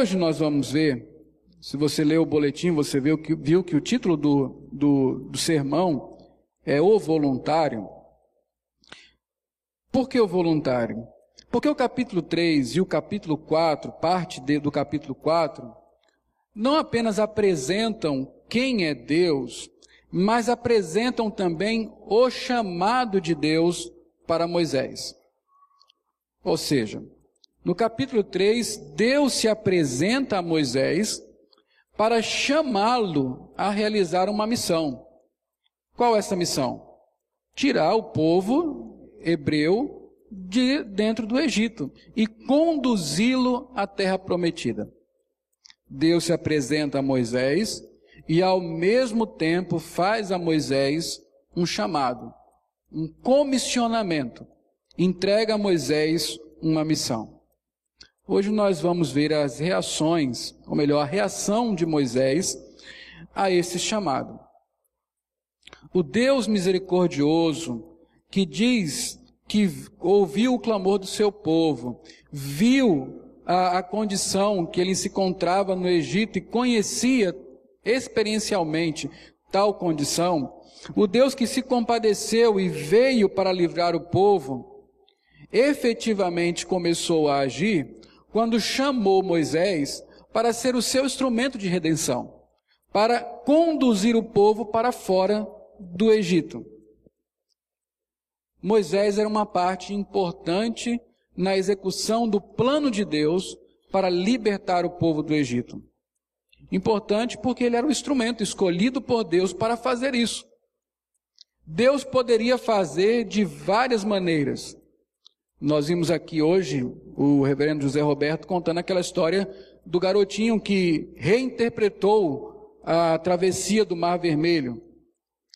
hoje nós vamos ver, se você leu o boletim, você viu que, viu que o título do, do, do sermão é O Voluntário. Por que o voluntário? Porque o capítulo 3 e o capítulo 4, parte de, do capítulo 4, não apenas apresentam quem é Deus, mas apresentam também o chamado de Deus para Moisés. Ou seja, no capítulo 3, Deus se apresenta a Moisés para chamá-lo a realizar uma missão. Qual é essa missão? Tirar o povo hebreu de dentro do Egito e conduzi-lo à terra prometida. Deus se apresenta a Moisés e ao mesmo tempo faz a Moisés um chamado, um comissionamento. Entrega a Moisés uma missão. Hoje nós vamos ver as reações, ou melhor, a reação de Moisés a esse chamado. O Deus misericordioso que diz que ouviu o clamor do seu povo, viu a, a condição que ele se encontrava no Egito e conhecia experiencialmente tal condição, o Deus que se compadeceu e veio para livrar o povo, efetivamente começou a agir quando chamou Moisés para ser o seu instrumento de redenção, para conduzir o povo para fora do Egito. Moisés era uma parte importante na execução do plano de Deus para libertar o povo do Egito. Importante porque ele era o instrumento escolhido por Deus para fazer isso. Deus poderia fazer de várias maneiras. Nós vimos aqui hoje o reverendo José Roberto contando aquela história do garotinho que reinterpretou a travessia do Mar Vermelho.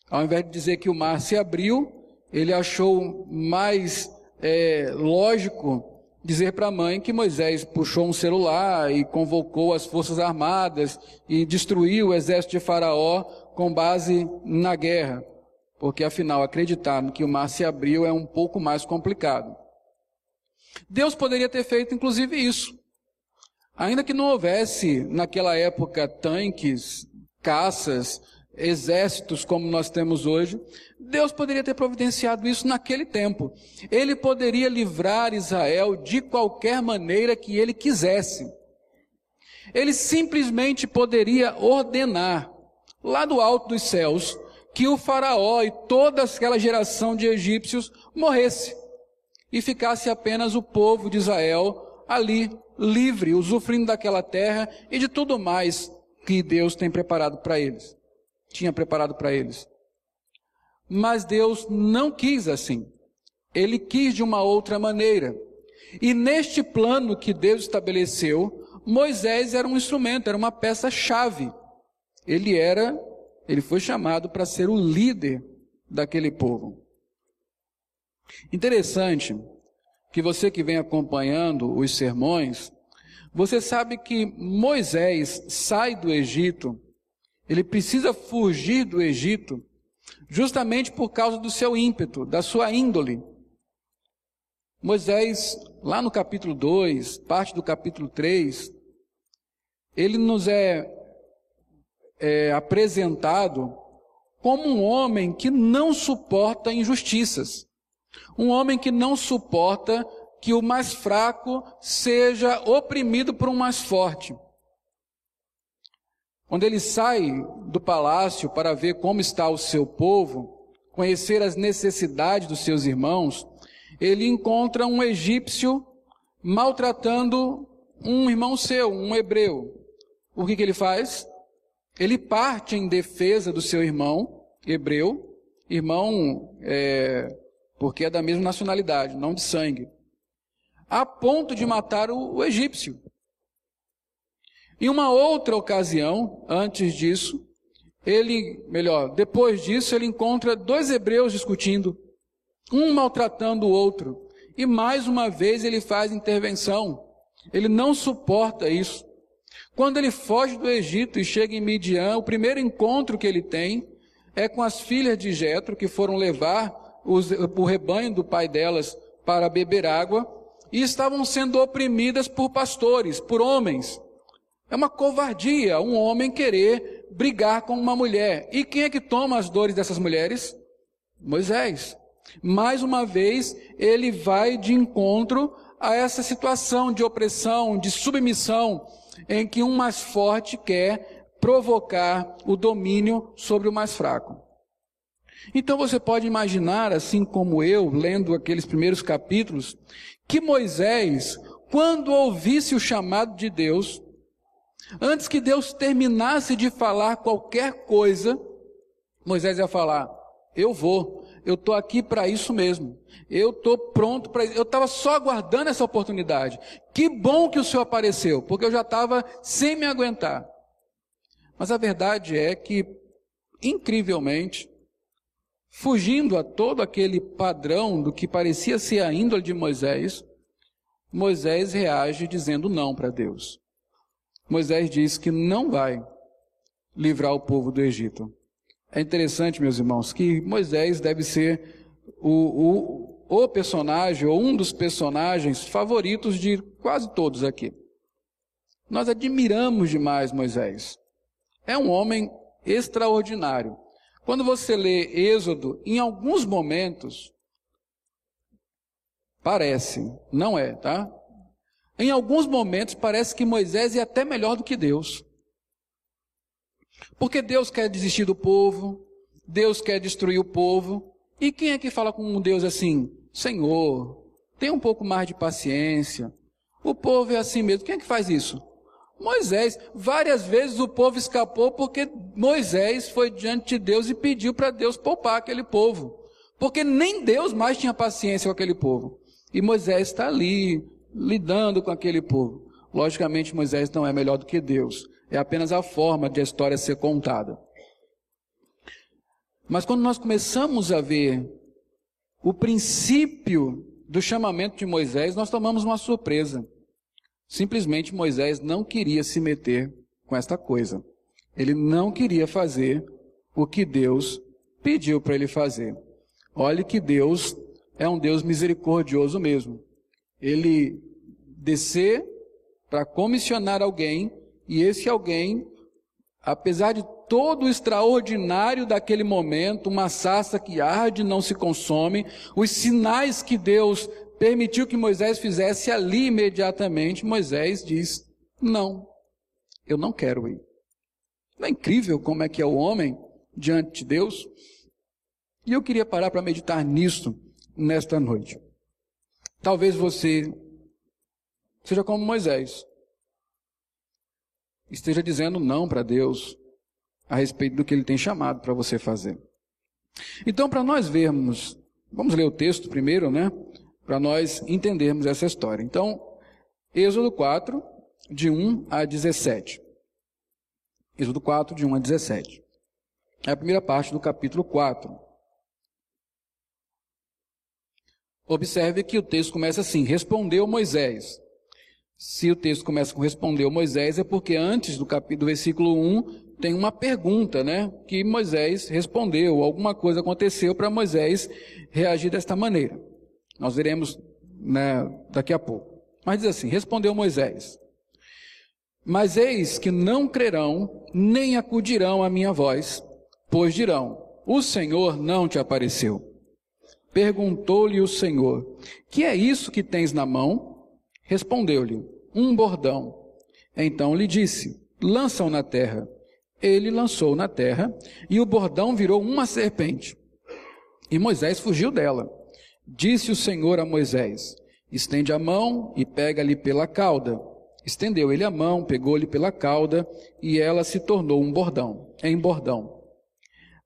Ao invés de dizer que o mar se abriu, ele achou mais é, lógico dizer para a mãe que Moisés puxou um celular e convocou as forças armadas e destruiu o exército de Faraó com base na guerra. Porque afinal, acreditar que o mar se abriu é um pouco mais complicado. Deus poderia ter feito inclusive isso. Ainda que não houvesse naquela época tanques, caças, exércitos como nós temos hoje, Deus poderia ter providenciado isso naquele tempo. Ele poderia livrar Israel de qualquer maneira que ele quisesse. Ele simplesmente poderia ordenar, lá do alto dos céus, que o Faraó e toda aquela geração de egípcios morresse e ficasse apenas o povo de Israel ali, livre, usufruindo daquela terra e de tudo mais que Deus tem preparado para eles tinha preparado para eles. Mas Deus não quis assim. Ele quis de uma outra maneira. E neste plano que Deus estabeleceu, Moisés era um instrumento, era uma peça-chave. Ele era, ele foi chamado para ser o líder daquele povo. Interessante que você que vem acompanhando os sermões, você sabe que Moisés sai do Egito ele precisa fugir do Egito justamente por causa do seu ímpeto, da sua índole. Moisés, lá no capítulo 2, parte do capítulo 3, ele nos é, é apresentado como um homem que não suporta injustiças. Um homem que não suporta que o mais fraco seja oprimido por um mais forte. Quando ele sai do palácio para ver como está o seu povo, conhecer as necessidades dos seus irmãos, ele encontra um egípcio maltratando um irmão seu, um hebreu. O que, que ele faz? Ele parte em defesa do seu irmão hebreu, irmão é, porque é da mesma nacionalidade, não de sangue, a ponto de matar o, o egípcio. Em uma outra ocasião, antes disso, ele, melhor, depois disso, ele encontra dois hebreus discutindo, um maltratando o outro. E mais uma vez ele faz intervenção. Ele não suporta isso. Quando ele foge do Egito e chega em Midian, o primeiro encontro que ele tem é com as filhas de Jetro que foram levar os, o rebanho do pai delas para beber água e estavam sendo oprimidas por pastores, por homens É uma covardia um homem querer brigar com uma mulher. E quem é que toma as dores dessas mulheres? Moisés. Mais uma vez, ele vai de encontro a essa situação de opressão, de submissão, em que um mais forte quer provocar o domínio sobre o mais fraco. Então você pode imaginar, assim como eu, lendo aqueles primeiros capítulos, que Moisés, quando ouvisse o chamado de Deus, antes que Deus terminasse de falar qualquer coisa, Moisés ia falar: Eu vou, eu estou aqui para isso mesmo. Eu estou pronto para isso. Eu estava só aguardando essa oportunidade. Que bom que o Senhor apareceu, porque eu já estava sem me aguentar. Mas a verdade é que, incrivelmente, fugindo a todo aquele padrão do que parecia ser a índole de Moisés, Moisés reage dizendo não para Deus. Moisés diz que não vai livrar o povo do Egito. É interessante, meus irmãos, que Moisés deve ser o, o, o personagem, ou um dos personagens favoritos de quase todos aqui. Nós admiramos demais Moisés. É um homem extraordinário. Quando você lê Êxodo, em alguns momentos, parece, não é, tá? Em alguns momentos parece que Moisés é até melhor do que Deus. Porque Deus quer desistir do povo, Deus quer destruir o povo. E quem é que fala com um Deus assim? Senhor, tem um pouco mais de paciência. O povo é assim mesmo. Quem é que faz isso? Moisés, várias vezes o povo escapou porque Moisés foi diante de Deus e pediu para Deus poupar aquele povo. Porque nem Deus mais tinha paciência com aquele povo. E Moisés está ali, lidando com aquele povo. Logicamente, Moisés não é melhor do que Deus. É apenas a forma de a história ser contada. Mas quando nós começamos a ver o princípio do chamamento de Moisés, nós tomamos uma surpresa. Simplesmente Moisés não queria se meter com esta coisa. Ele não queria fazer o que Deus pediu para ele fazer. Olhe que Deus é um Deus misericordioso mesmo. Ele descer para comissionar alguém e esse alguém, apesar de todo o extraordinário daquele momento, uma sassa que arde não se consome, os sinais que Deus permitiu que Moisés fizesse ali imediatamente, Moisés diz: Não, eu não quero ir. Não é incrível como é que é o homem diante de Deus? E eu queria parar para meditar nisso nesta noite. Talvez você seja como Moisés, esteja dizendo não para Deus a respeito do que ele tem chamado para você fazer. Então, para nós vermos, vamos ler o texto primeiro, né? Para nós entendermos essa história. Então, Êxodo 4, de 1 a 17. Êxodo 4, de 1 a 17. É a primeira parte do capítulo 4. Observe que o texto começa assim: Respondeu Moisés. Se o texto começa com respondeu Moisés, é porque antes do capítulo do versículo 1 tem uma pergunta, né? Que Moisés respondeu, alguma coisa aconteceu para Moisés reagir desta maneira. Nós veremos né, daqui a pouco. Mas diz assim: Respondeu Moisés: Mas eis que não crerão, nem acudirão à minha voz, pois dirão: O Senhor não te apareceu. Perguntou-lhe o Senhor: Que é isso que tens na mão? Respondeu-lhe: Um bordão. Então lhe disse: Lança-o na terra. Ele lançou na terra, e o bordão virou uma serpente. E Moisés fugiu dela. Disse o Senhor a Moisés: Estende a mão e pega-lhe pela cauda. Estendeu ele a mão, pegou-lhe pela cauda, e ela se tornou um bordão, em bordão.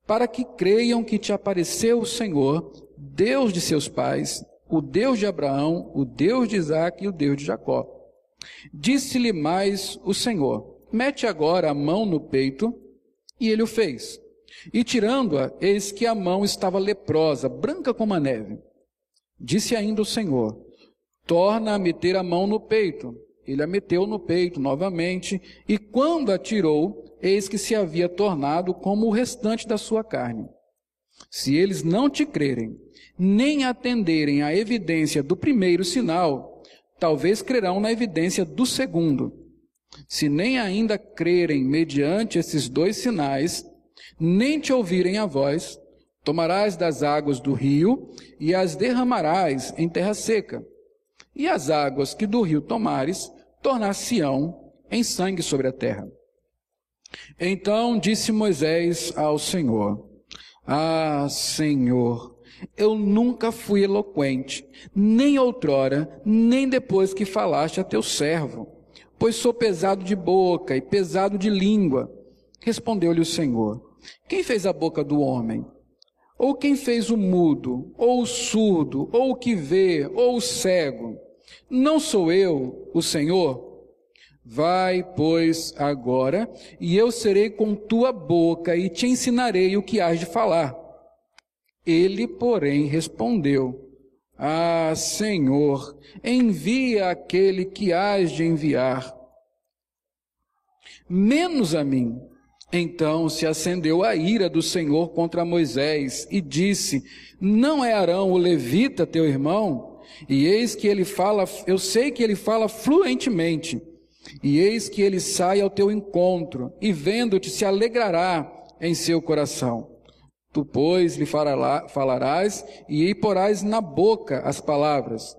Para que creiam que te apareceu o Senhor, Deus de seus pais, o Deus de Abraão, o Deus de Isaac e o Deus de Jacó. Disse-lhe mais o Senhor: Mete agora a mão no peito, e ele o fez. E tirando-a, eis que a mão estava leprosa, branca como a neve. Disse ainda o Senhor: Torna a meter a mão no peito. Ele a meteu no peito novamente, e quando a tirou, eis que se havia tornado como o restante da sua carne. Se eles não te crerem, nem atenderem à evidência do primeiro sinal, talvez crerão na evidência do segundo. Se nem ainda crerem mediante esses dois sinais, nem te ouvirem a voz, tomarás das águas do rio e as derramarás em terra seca. E as águas que do rio tomares, tornar-se-ão em sangue sobre a terra. Então disse Moisés ao Senhor: Ah, Senhor, eu nunca fui eloquente, nem outrora, nem depois que falaste a teu servo, pois sou pesado de boca e pesado de língua. Respondeu-lhe o Senhor: Quem fez a boca do homem? Ou quem fez o mudo, ou o surdo, ou o que vê, ou o cego? Não sou eu, o Senhor? Vai, pois, agora, e eu serei com tua boca e te ensinarei o que hás de falar. Ele, porém, respondeu: Ah, Senhor, envia aquele que hás de enviar. Menos a mim. Então se acendeu a ira do Senhor contra Moisés e disse: Não é Arão o levita teu irmão? E eis que ele fala, eu sei que ele fala fluentemente. E eis que ele sai ao teu encontro e vendo-te se alegrará em seu coração. Tu, pois, lhe falarás e porás na boca as palavras.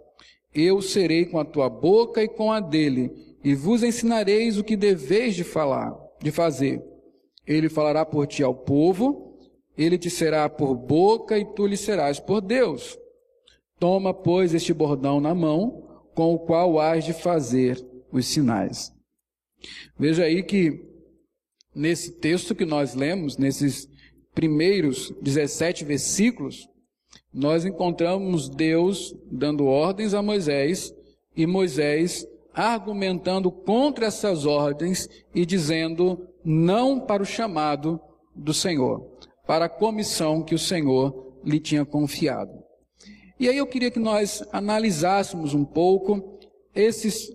Eu serei com a tua boca e com a dele, e vos ensinareis o que deveis de falar, de fazer. Ele falará por ti ao povo, ele te será por boca e tu lhe serás por Deus. Toma, pois, este bordão na mão, com o qual hás de fazer os sinais. Veja aí que nesse texto que nós lemos, nesses primeiros 17 versículos, nós encontramos Deus dando ordens a Moisés e Moisés argumentando contra essas ordens e dizendo não para o chamado do Senhor, para a comissão que o Senhor lhe tinha confiado. E aí eu queria que nós analisássemos um pouco esses,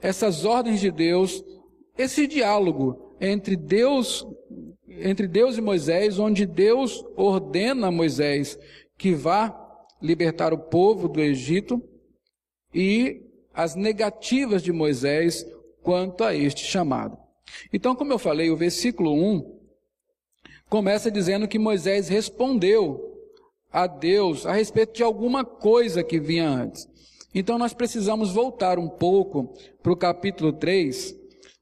essas ordens de Deus, esse diálogo entre Deus entre Deus e Moisés, onde Deus ordena a Moisés que vá libertar o povo do Egito e as negativas de Moisés quanto a este chamado. Então, como eu falei, o versículo 1 começa dizendo que Moisés respondeu a Deus a respeito de alguma coisa que vinha antes. Então, nós precisamos voltar um pouco para o capítulo 3,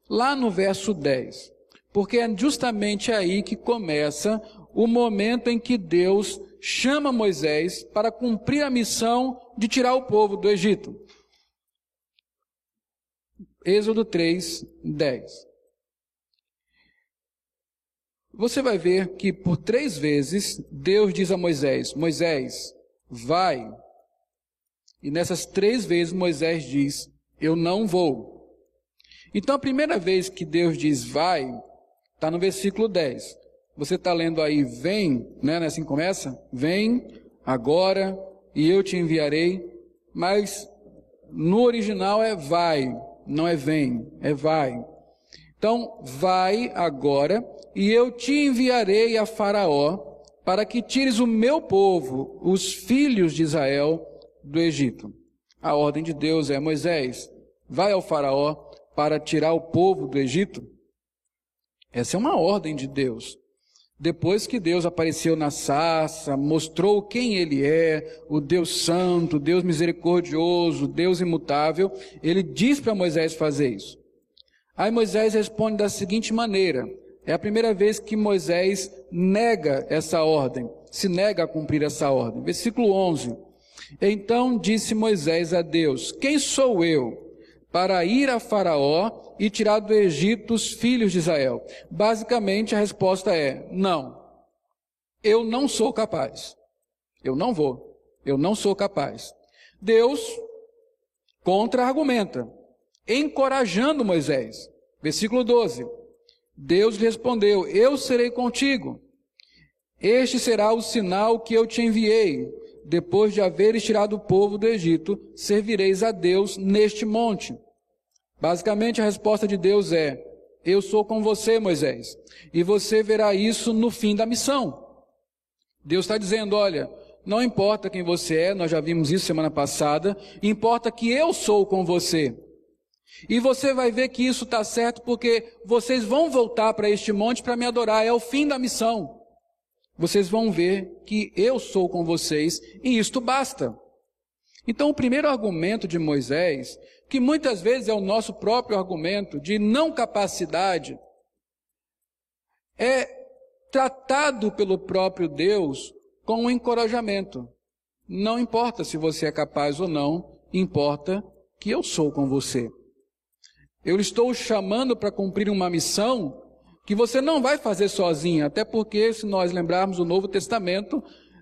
lá no verso 10. Porque é justamente aí que começa o momento em que Deus chama Moisés para cumprir a missão de tirar o povo do Egito. Êxodo 3, 10. Você vai ver que por três vezes Deus diz a Moisés: Moisés, vai. E nessas três vezes Moisés diz: Eu não vou. Então a primeira vez que Deus diz vai, Está no versículo 10. Você está lendo aí, vem, né? Assim começa? Vem agora e eu te enviarei. Mas no original é vai, não é vem, é vai. Então, vai agora e eu te enviarei a Faraó para que tires o meu povo, os filhos de Israel, do Egito. A ordem de Deus é Moisés, vai ao Faraó para tirar o povo do Egito. Essa é uma ordem de Deus. Depois que Deus apareceu na sarça, mostrou quem Ele é, o Deus Santo, Deus misericordioso, Deus imutável, Ele diz para Moisés fazer isso. Aí Moisés responde da seguinte maneira: é a primeira vez que Moisés nega essa ordem, se nega a cumprir essa ordem. Versículo 11. Então disse Moisés a Deus: Quem sou eu para ir a Faraó e tirar do Egito os filhos de Israel? Basicamente a resposta é: não. Eu não sou capaz. Eu não vou. Eu não sou capaz. Deus contra-argumenta, encorajando Moisés. Versículo 12. Deus respondeu: Eu serei contigo. Este será o sinal que eu te enviei depois de haveres tirado o povo do Egito, servireis a Deus neste monte. Basicamente a resposta de Deus é: Eu sou com você, Moisés, e você verá isso no fim da missão. Deus está dizendo: Olha, não importa quem você é, nós já vimos isso semana passada, importa que eu sou com você. E você vai ver que isso está certo porque vocês vão voltar para este monte para me adorar. É o fim da missão. Vocês vão ver que eu sou com vocês e isto basta. Então, o primeiro argumento de Moisés, que muitas vezes é o nosso próprio argumento de não capacidade, é tratado pelo próprio Deus com um encorajamento. Não importa se você é capaz ou não, importa que eu sou com você. Eu estou chamando para cumprir uma missão que você não vai fazer sozinho, até porque, se nós lembrarmos o Novo Testamento,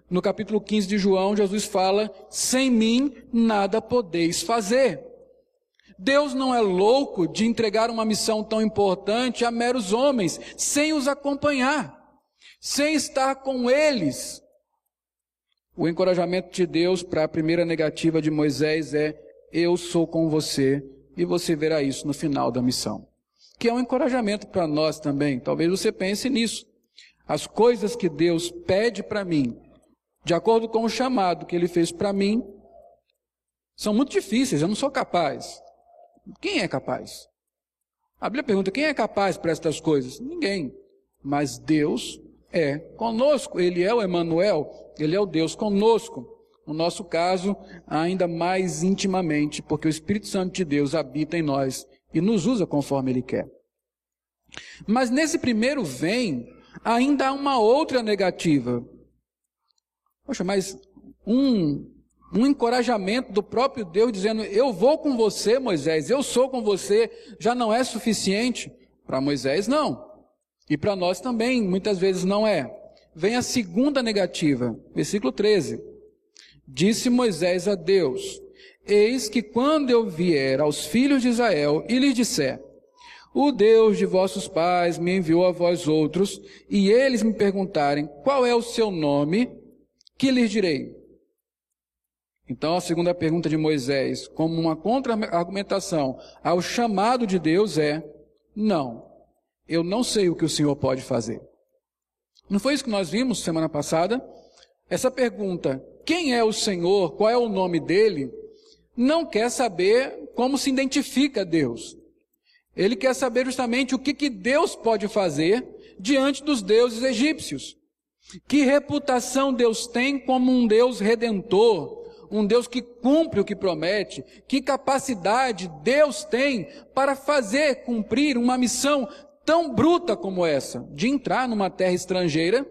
no capítulo 15 de João, Jesus fala: sem mim nada podeis fazer. Deus não é louco de entregar uma missão tão importante a meros homens, sem os acompanhar, sem estar com eles. O encorajamento de Deus para a primeira negativa de Moisés é: Eu sou com você e você verá isso no final da missão. Que é um encorajamento para nós também. Talvez você pense nisso. As coisas que Deus pede para mim, de acordo com o chamado que Ele fez para mim, são muito difíceis, eu não sou capaz. Quem é capaz? A Bíblia pergunta: quem é capaz para estas coisas? Ninguém. Mas Deus é conosco. Ele é o Emanuel, ele é o Deus conosco. No nosso caso, ainda mais intimamente, porque o Espírito Santo de Deus habita em nós e nos usa conforme Ele quer. Mas nesse primeiro vem, ainda há uma outra negativa. Poxa, mas um, um encorajamento do próprio Deus dizendo: Eu vou com você, Moisés, eu sou com você, já não é suficiente? Para Moisés, não. E para nós também, muitas vezes não é. Vem a segunda negativa, versículo 13. Disse Moisés a Deus: Eis que quando eu vier aos filhos de Israel e lhes disser: O Deus de vossos pais me enviou a vós outros, e eles me perguntarem: Qual é o seu nome? Que lhes direi? Então, a segunda pergunta de Moisés, como uma contra-argumentação ao chamado de Deus, é: Não, eu não sei o que o Senhor pode fazer. Não foi isso que nós vimos semana passada? Essa pergunta, quem é o Senhor, qual é o nome dele, não quer saber como se identifica Deus. Ele quer saber justamente o que, que Deus pode fazer diante dos deuses egípcios. Que reputação Deus tem como um Deus redentor, um Deus que cumpre o que promete, que capacidade Deus tem para fazer cumprir uma missão tão bruta como essa, de entrar numa terra estrangeira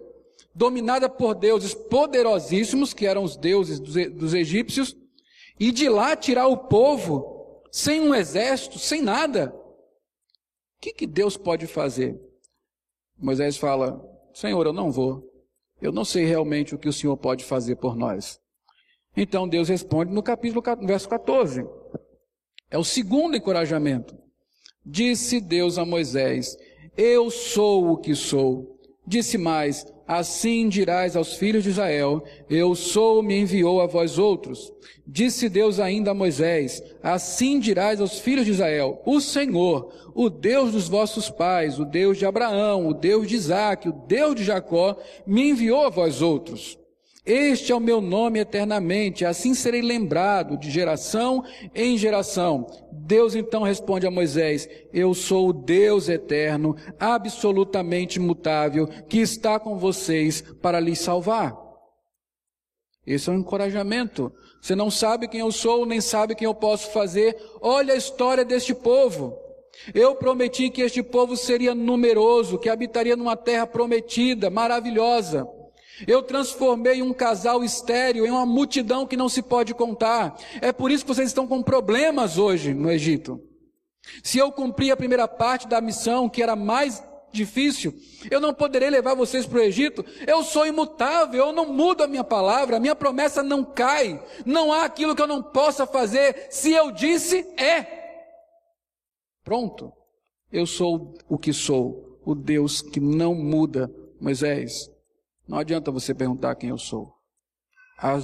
dominada por deuses poderosíssimos, que eram os deuses dos, dos egípcios, e de lá tirar o povo sem um exército, sem nada. O que, que Deus pode fazer? Moisés fala: Senhor, eu não vou. Eu não sei realmente o que o Senhor pode fazer por nós. Então Deus responde no capítulo verso 14. É o segundo encorajamento. Disse Deus a Moisés: Eu sou o que sou. Disse mais: Assim dirás aos filhos de Israel: Eu sou, me enviou a vós outros. Disse Deus ainda a Moisés: Assim dirás aos filhos de Israel: O Senhor, o Deus dos vossos pais, o Deus de Abraão, o Deus de Isaque, o Deus de Jacó, me enviou a vós outros. Este é o meu nome eternamente, assim serei lembrado de geração em geração. Deus então responde a Moisés: Eu sou o Deus eterno, absolutamente imutável, que está com vocês para lhes salvar. Esse é um encorajamento. Você não sabe quem eu sou, nem sabe quem eu posso fazer. Olha a história deste povo. Eu prometi que este povo seria numeroso, que habitaria numa terra prometida, maravilhosa. Eu transformei um casal estéreo em uma multidão que não se pode contar. É por isso que vocês estão com problemas hoje no Egito. Se eu cumprir a primeira parte da missão, que era mais difícil, eu não poderei levar vocês para o Egito. Eu sou imutável, eu não mudo a minha palavra, a minha promessa não cai. Não há aquilo que eu não possa fazer. Se eu disse, é. Pronto. Eu sou o que sou, o Deus que não muda. Moisés, não adianta você perguntar quem eu sou. A,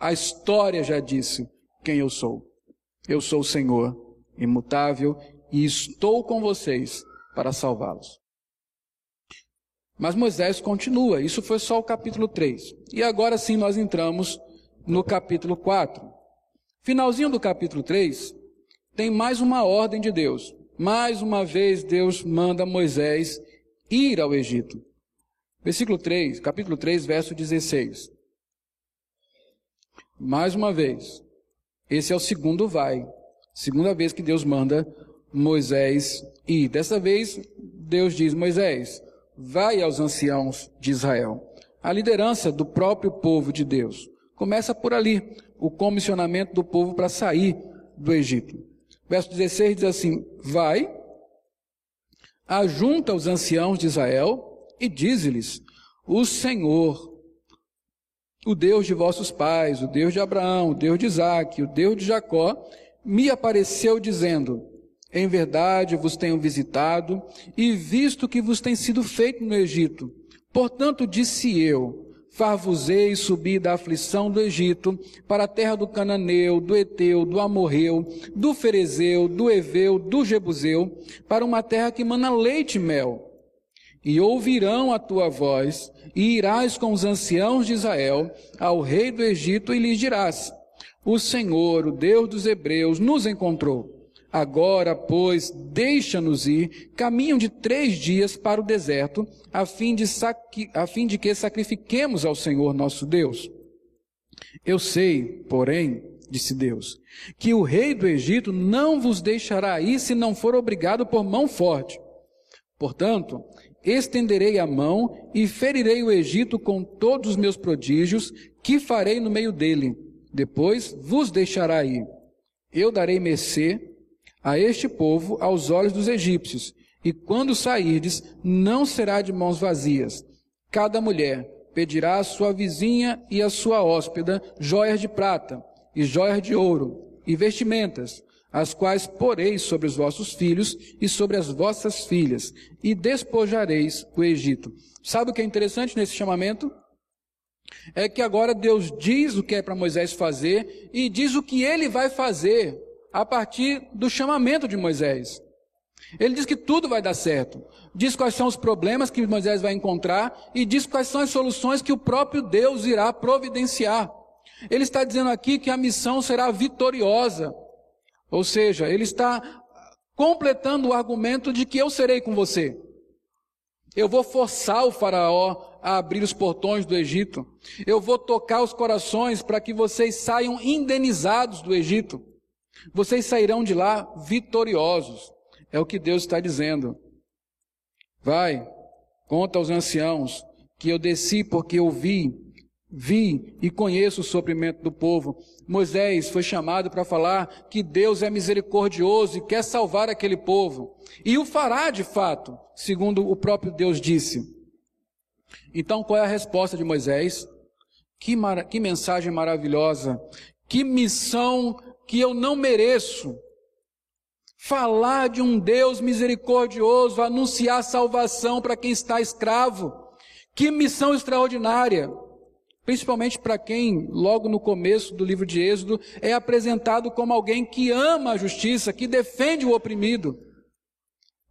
a história já disse quem eu sou. Eu sou o Senhor, imutável, e estou com vocês para salvá-los. Mas Moisés continua, isso foi só o capítulo 3. E agora sim nós entramos no capítulo 4. Finalzinho do capítulo 3, tem mais uma ordem de Deus. Mais uma vez Deus manda Moisés ir ao Egito. Versículo 3, capítulo 3, verso 16. Mais uma vez, esse é o segundo vai. Segunda vez que Deus manda Moisés ir. Dessa vez, Deus diz: Moisés, vai aos anciãos de Israel. A liderança do próprio povo de Deus. Começa por ali, o comissionamento do povo para sair do Egito. Verso 16 diz assim: Vai, ajunta os anciãos de Israel e diz-lhes: O Senhor, o Deus de vossos pais, o Deus de Abraão, o Deus de Isaac, o Deus de Jacó, me apareceu dizendo: Em verdade vos tenho visitado e visto que vos tem sido feito no Egito. Portanto, disse eu: Far-vos-ei subir da aflição do Egito para a terra do Cananeu, do Eteu, do Amorreu, do Ferezeu, do Eveu, do Jebuseu, para uma terra que mana leite e mel. E ouvirão a tua voz, e irás com os anciãos de Israel ao rei do Egito e lhes dirás: O Senhor, o Deus dos Hebreus, nos encontrou. Agora, pois, deixa-nos ir, caminho de três dias para o deserto, a fim, de a fim de que sacrifiquemos ao Senhor nosso Deus. Eu sei, porém, disse Deus, que o rei do Egito não vos deixará ir se não for obrigado por mão forte. Portanto, estenderei a mão e ferirei o Egito com todos os meus prodígios, que farei no meio dele. Depois vos deixará ir. Eu darei mercê a este povo aos olhos dos egípcios, e quando sairdes, não será de mãos vazias. Cada mulher pedirá à sua vizinha e à sua hóspeda joias de prata, e joias de ouro, e vestimentas, as quais poreis sobre os vossos filhos e sobre as vossas filhas, e despojareis o Egito. Sabe o que é interessante nesse chamamento? É que agora Deus diz o que é para Moisés fazer e diz o que ele vai fazer a partir do chamamento de Moisés. Ele diz que tudo vai dar certo. Diz quais são os problemas que Moisés vai encontrar e diz quais são as soluções que o próprio Deus irá providenciar. Ele está dizendo aqui que a missão será vitoriosa. Ou seja, ele está completando o argumento de que eu serei com você. Eu vou forçar o faraó a abrir os portões do Egito. Eu vou tocar os corações para que vocês saiam indenizados do Egito. Vocês sairão de lá vitoriosos. É o que Deus está dizendo. Vai, conta aos anciãos que eu desci porque eu vi, vi e conheço o sofrimento do povo. Moisés foi chamado para falar que Deus é misericordioso e quer salvar aquele povo. E o fará de fato, segundo o próprio Deus disse. Então, qual é a resposta de Moisés? Que, que mensagem maravilhosa! Que missão que eu não mereço. Falar de um Deus misericordioso, anunciar salvação para quem está escravo. Que missão extraordinária! Principalmente para quem, logo no começo do livro de Êxodo, é apresentado como alguém que ama a justiça, que defende o oprimido.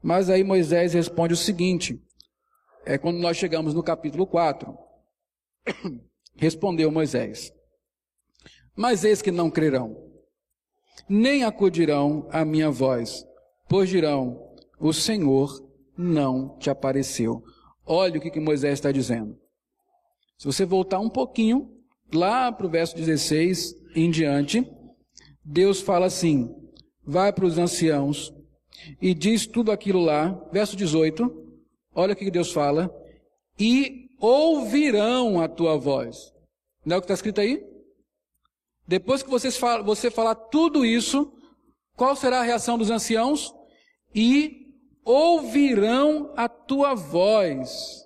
Mas aí Moisés responde o seguinte: é quando nós chegamos no capítulo 4. Respondeu Moisés: Mas eis que não crerão nem acudirão à minha voz, pois dirão: O Senhor não te apareceu. Olha o que, que Moisés está dizendo. Se você voltar um pouquinho, lá para o verso 16 em diante, Deus fala assim: vai para os anciãos e diz tudo aquilo lá, verso 18, olha o que Deus fala, e ouvirão a tua voz. Não é o que está escrito aí? Depois que vocês você falar tudo isso, qual será a reação dos anciãos? E ouvirão a tua voz.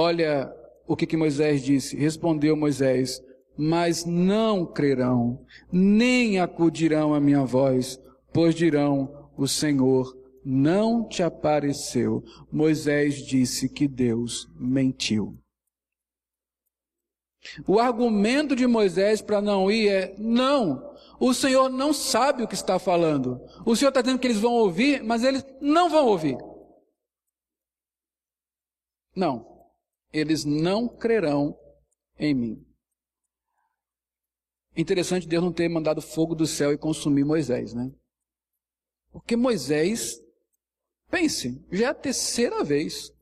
Olha o que, que Moisés disse. Respondeu Moisés: Mas não crerão, nem acudirão à minha voz, pois dirão: O Senhor não te apareceu. Moisés disse que Deus mentiu. O argumento de Moisés para não ir é: não, o Senhor não sabe o que está falando. O Senhor está dizendo que eles vão ouvir, mas eles não vão ouvir. Não, eles não crerão em mim. Interessante Deus não ter mandado fogo do céu e consumir Moisés, né? Porque Moisés, pense, já é a terceira vez.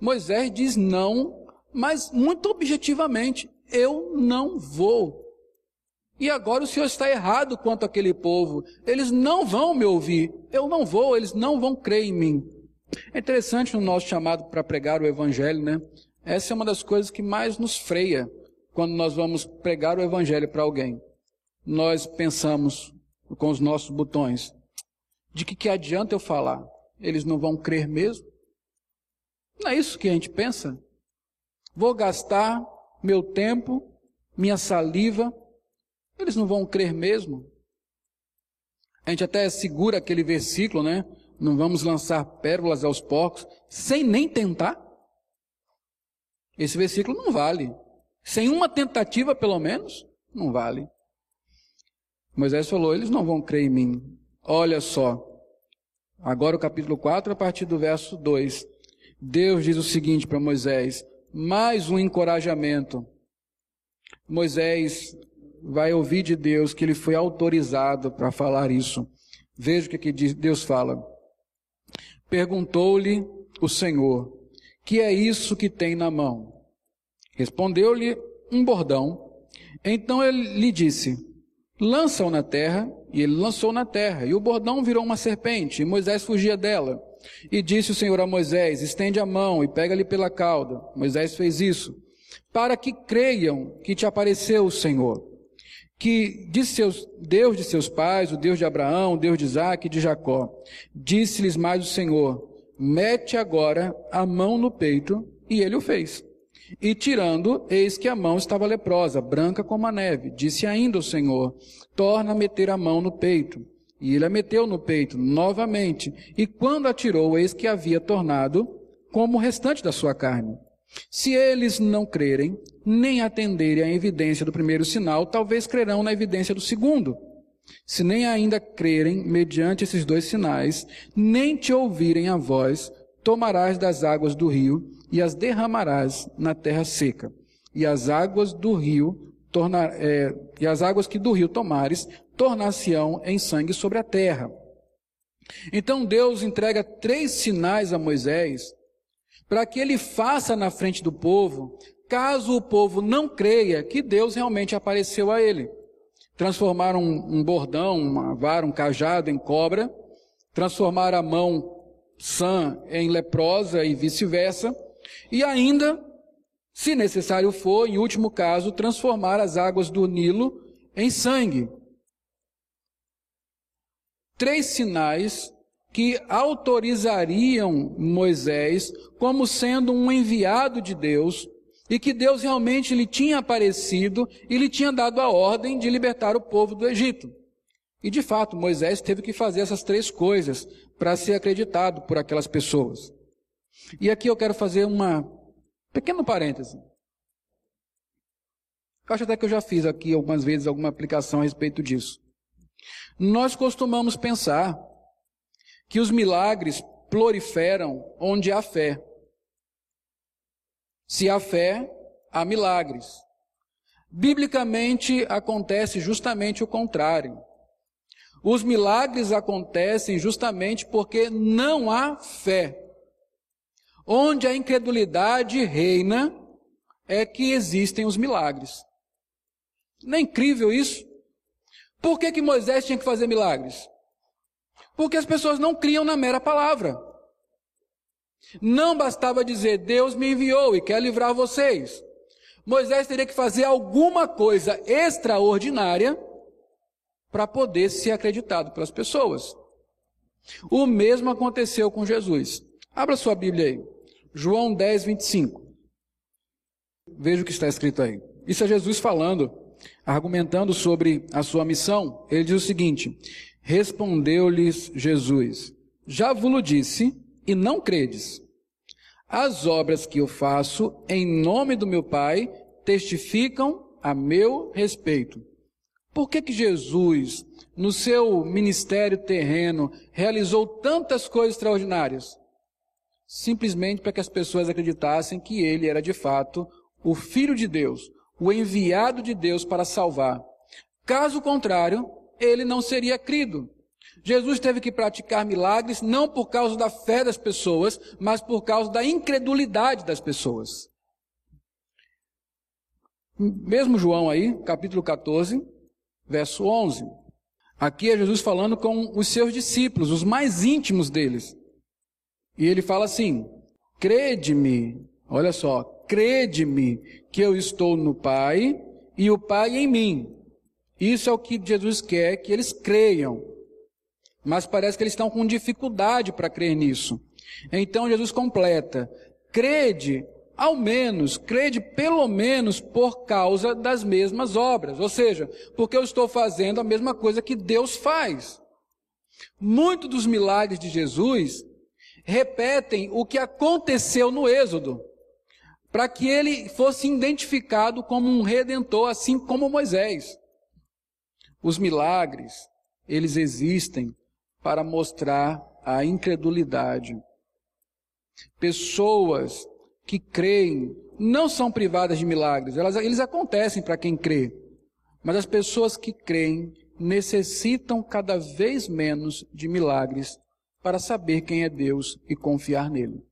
Moisés diz não, mas muito objetivamente, eu não vou. E agora o Senhor está errado quanto àquele povo. Eles não vão me ouvir. Eu não vou, eles não vão crer em mim. É interessante no nosso chamado para pregar o Evangelho, né? Essa é uma das coisas que mais nos freia quando nós vamos pregar o Evangelho para alguém. Nós pensamos com os nossos botões: de que, que adianta eu falar? Eles não vão crer mesmo? Não é isso que a gente pensa? Vou gastar meu tempo, minha saliva, eles não vão crer mesmo? A gente até segura aquele versículo, né? Não vamos lançar pérolas aos porcos, sem nem tentar. Esse versículo não vale. Sem uma tentativa, pelo menos, não vale. Moisés falou: eles não vão crer em mim. Olha só. Agora o capítulo 4, a partir do verso 2. Deus diz o seguinte para Moisés: mais um encorajamento. Moisés vai ouvir de Deus que ele foi autorizado para falar isso. Veja o que Deus fala. Perguntou-lhe o Senhor: Que é isso que tem na mão? Respondeu-lhe um bordão. Então ele lhe disse: Lança-o na terra. E ele lançou na terra. E o bordão virou uma serpente. E Moisés fugia dela. E disse o Senhor a Moisés: Estende a mão e pega-lhe pela cauda. Moisés fez isso. Para que creiam que te apareceu o Senhor. Que de seus, Deus de seus pais, o Deus de Abraão, o Deus de Isaac e de Jacó. Disse-lhes mais o Senhor: Mete agora a mão no peito. E ele o fez. E tirando, eis que a mão estava leprosa, branca como a neve. Disse ainda o Senhor: Torna a meter a mão no peito. E ele a meteu no peito novamente. E quando atirou, eis que havia tornado como o restante da sua carne. Se eles não crerem, nem atenderem à evidência do primeiro sinal, talvez crerão na evidência do segundo. Se nem ainda crerem mediante esses dois sinais, nem te ouvirem a voz, tomarás das águas do rio e as derramarás na terra seca. E as águas do rio tornar, é, e as águas que do rio tomares tornar-se-ão em sangue sobre a terra. Então Deus entrega três sinais a Moisés para que ele faça na frente do povo, caso o povo não creia que Deus realmente apareceu a ele. Transformar um, um bordão, uma vara, um cajado em cobra, transformar a mão sã em leprosa e vice-versa, e ainda, se necessário for, em último caso, transformar as águas do Nilo em sangue. Três sinais que autorizariam Moisés como sendo um enviado de Deus e que Deus realmente lhe tinha aparecido e lhe tinha dado a ordem de libertar o povo do Egito. E de fato, Moisés teve que fazer essas três coisas para ser acreditado por aquelas pessoas. E aqui eu quero fazer uma pequeno parêntese. Eu acho até que eu já fiz aqui algumas vezes alguma aplicação a respeito disso. Nós costumamos pensar que os milagres proliferam onde há fé. Se há fé, há milagres. Biblicamente acontece justamente o contrário. Os milagres acontecem justamente porque não há fé. Onde a incredulidade reina, é que existem os milagres. Não é incrível isso? Por que, que Moisés tinha que fazer milagres? Porque as pessoas não criam na mera palavra. Não bastava dizer, Deus me enviou e quer livrar vocês. Moisés teria que fazer alguma coisa extraordinária para poder ser acreditado pelas pessoas. O mesmo aconteceu com Jesus. Abra sua Bíblia aí. João 10, 25. Veja o que está escrito aí. Isso é Jesus falando, argumentando sobre a sua missão. Ele diz o seguinte: Respondeu-lhes Jesus: Já vos disse e não credes. As obras que eu faço em nome do meu Pai testificam a meu respeito. Por que que Jesus, no seu ministério terreno, realizou tantas coisas extraordinárias? simplesmente para que as pessoas acreditassem que ele era de fato o Filho de Deus, o enviado de Deus para salvar. Caso contrário, ele não seria crido. Jesus teve que praticar milagres não por causa da fé das pessoas, mas por causa da incredulidade das pessoas. Mesmo João aí, capítulo 14, verso 11. Aqui é Jesus falando com os seus discípulos, os mais íntimos deles. E ele fala assim: Crede-me, olha só, crede-me que eu estou no Pai e o Pai em mim. Isso é o que Jesus quer que eles creiam. Mas parece que eles estão com dificuldade para crer nisso. Então Jesus completa: crede ao menos, crede pelo menos por causa das mesmas obras. Ou seja, porque eu estou fazendo a mesma coisa que Deus faz. Muitos dos milagres de Jesus repetem o que aconteceu no Êxodo, para que ele fosse identificado como um redentor, assim como Moisés. Os milagres, eles existem para mostrar a incredulidade. Pessoas que creem não são privadas de milagres, elas, eles acontecem para quem crê. Mas as pessoas que creem necessitam cada vez menos de milagres para saber quem é Deus e confiar nele.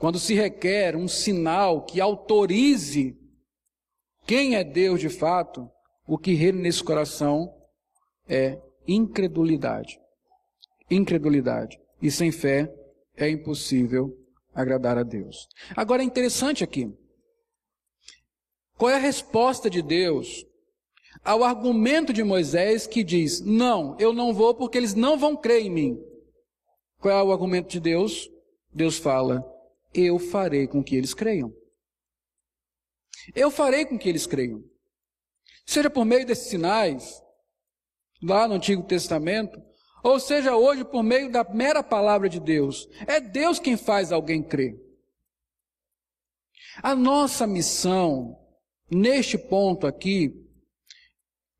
Quando se requer um sinal que autorize quem é Deus de fato, o que reina nesse coração é incredulidade. Incredulidade. E sem fé é impossível agradar a Deus. Agora é interessante aqui. Qual é a resposta de Deus ao argumento de Moisés que diz: Não, eu não vou porque eles não vão crer em mim? Qual é o argumento de Deus? Deus fala: Eu farei com que eles creiam. Eu farei com que eles creiam. Seja por meio desses sinais, lá no Antigo Testamento, ou seja, hoje por meio da mera palavra de Deus. É Deus quem faz alguém crer. A nossa missão, neste ponto aqui,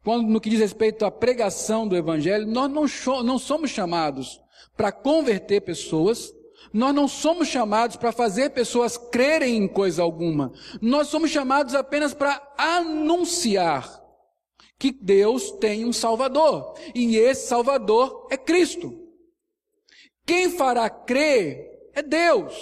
quando no que diz respeito à pregação do Evangelho, nós não, não somos chamados para converter pessoas, nós não somos chamados para fazer pessoas crerem em coisa alguma. Nós somos chamados apenas para anunciar que Deus tem um Salvador, e esse Salvador é Cristo. Quem fará crer é Deus.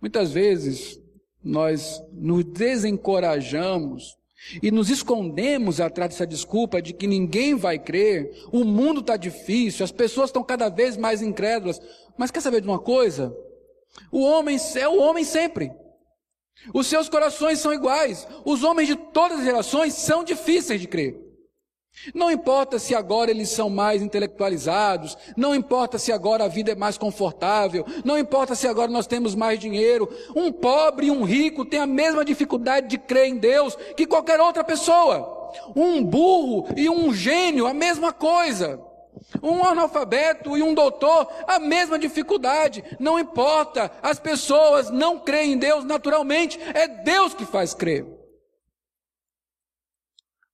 Muitas vezes nós nos desencorajamos e nos escondemos atrás dessa desculpa de que ninguém vai crer, o mundo está difícil, as pessoas estão cada vez mais incrédulas. Mas quer saber de uma coisa? O homem é o homem sempre. Os seus corações são iguais. Os homens de todas as gerações são difíceis de crer. Não importa se agora eles são mais intelectualizados, não importa se agora a vida é mais confortável, não importa se agora nós temos mais dinheiro. Um pobre e um rico têm a mesma dificuldade de crer em Deus que qualquer outra pessoa. Um burro e um gênio, a mesma coisa. Um analfabeto e um doutor, a mesma dificuldade. Não importa, as pessoas não creem em Deus naturalmente, é Deus que faz crer.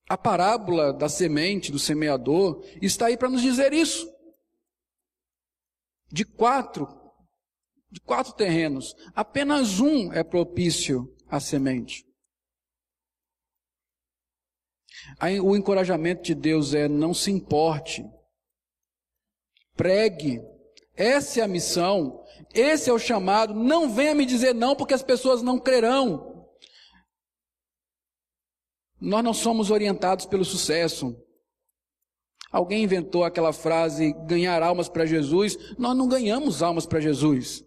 A parábola da semente, do semeador, está aí para nos dizer isso. De quatro, de quatro terrenos, apenas um é propício à semente. O encorajamento de Deus é não se importe Pregue. Essa é a missão. Esse é o chamado. Não venha me dizer não, porque as pessoas não crerão. Nós não somos orientados pelo sucesso. Alguém inventou aquela frase ganhar almas para Jesus. Nós não ganhamos almas para Jesus.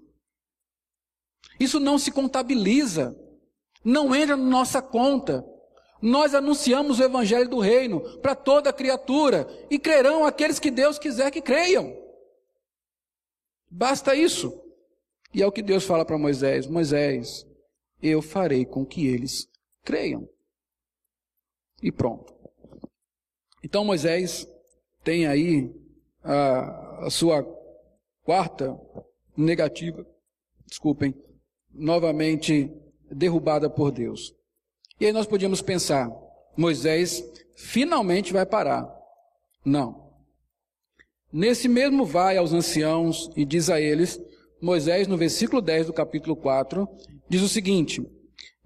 Isso não se contabiliza. Não entra na nossa conta. Nós anunciamos o evangelho do reino para toda criatura e crerão aqueles que Deus quiser que creiam. Basta isso. E é o que Deus fala para Moisés: Moisés, eu farei com que eles creiam. E pronto. Então Moisés tem aí a, a sua quarta negativa, desculpem, novamente derrubada por Deus. E aí nós podíamos pensar, Moisés finalmente vai parar. Não. Nesse mesmo vai aos anciãos e diz a eles, Moisés, no versículo 10 do capítulo 4, diz o seguinte: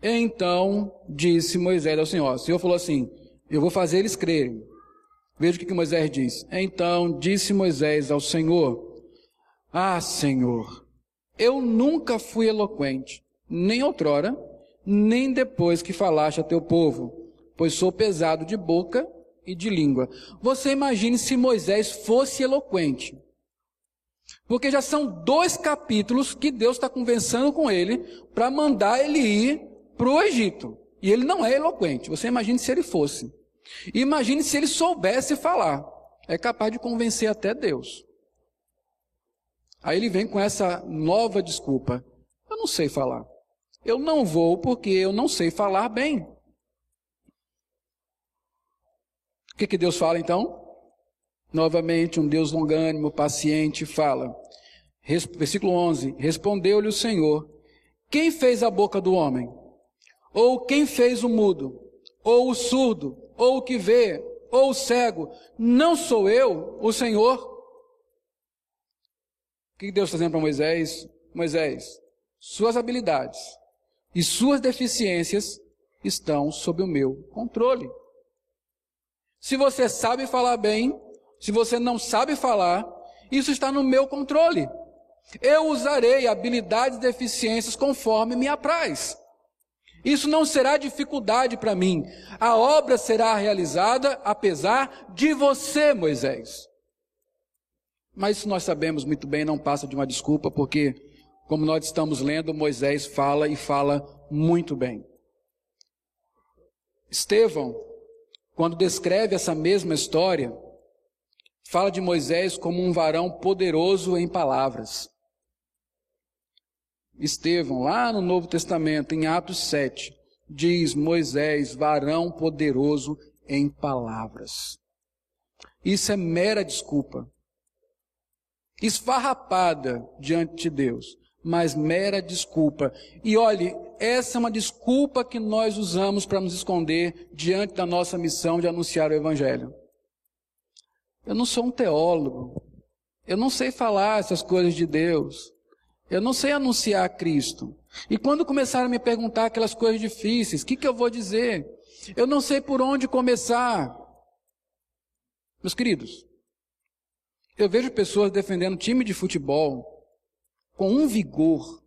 Então disse Moisés ao Senhor. O Senhor falou assim: Eu vou fazer eles crerem. Veja o que, que Moisés diz. Então disse Moisés ao Senhor: Ah, Senhor, eu nunca fui eloquente, nem outrora, nem depois que falaste a teu povo, pois sou pesado de boca e de língua. Você imagine se Moisés fosse eloquente. Porque já são dois capítulos que Deus está conversando com ele para mandar ele ir para o Egito. E ele não é eloquente. Você imagine se ele fosse. Imagine se ele soubesse falar. É capaz de convencer até Deus. Aí ele vem com essa nova desculpa. Eu não sei falar. Eu não vou porque eu não sei falar bem. O que, que Deus fala então? Novamente, um Deus longânimo, paciente, fala. Versículo 11: Respondeu-lhe o Senhor: Quem fez a boca do homem? Ou quem fez o mudo? Ou o surdo? Ou o que vê? Ou o cego? Não sou eu, o Senhor? O que Deus está dizendo para Moisés? Moisés, suas habilidades e suas deficiências estão sob o meu controle. Se você sabe falar bem, se você não sabe falar, isso está no meu controle. Eu usarei habilidades e deficiências conforme me apraz. Isso não será dificuldade para mim. A obra será realizada apesar de você, Moisés. Mas isso nós sabemos muito bem, não passa de uma desculpa, porque, como nós estamos lendo, Moisés fala e fala muito bem. Estevão, quando descreve essa mesma história, fala de Moisés como um varão poderoso em palavras. Estevão, lá no Novo Testamento, em Atos 7, diz Moisés, varão poderoso em palavras. Isso é mera desculpa. Esfarrapada diante de Deus, mas mera desculpa. E olhe, essa é uma desculpa que nós usamos para nos esconder diante da nossa missão de anunciar o Evangelho. Eu não sou um teólogo. Eu não sei falar essas coisas de Deus. Eu não sei anunciar Cristo. E quando começaram a me perguntar aquelas coisas difíceis, o que, que eu vou dizer? Eu não sei por onde começar. Meus queridos, eu vejo pessoas defendendo time de futebol com um vigor,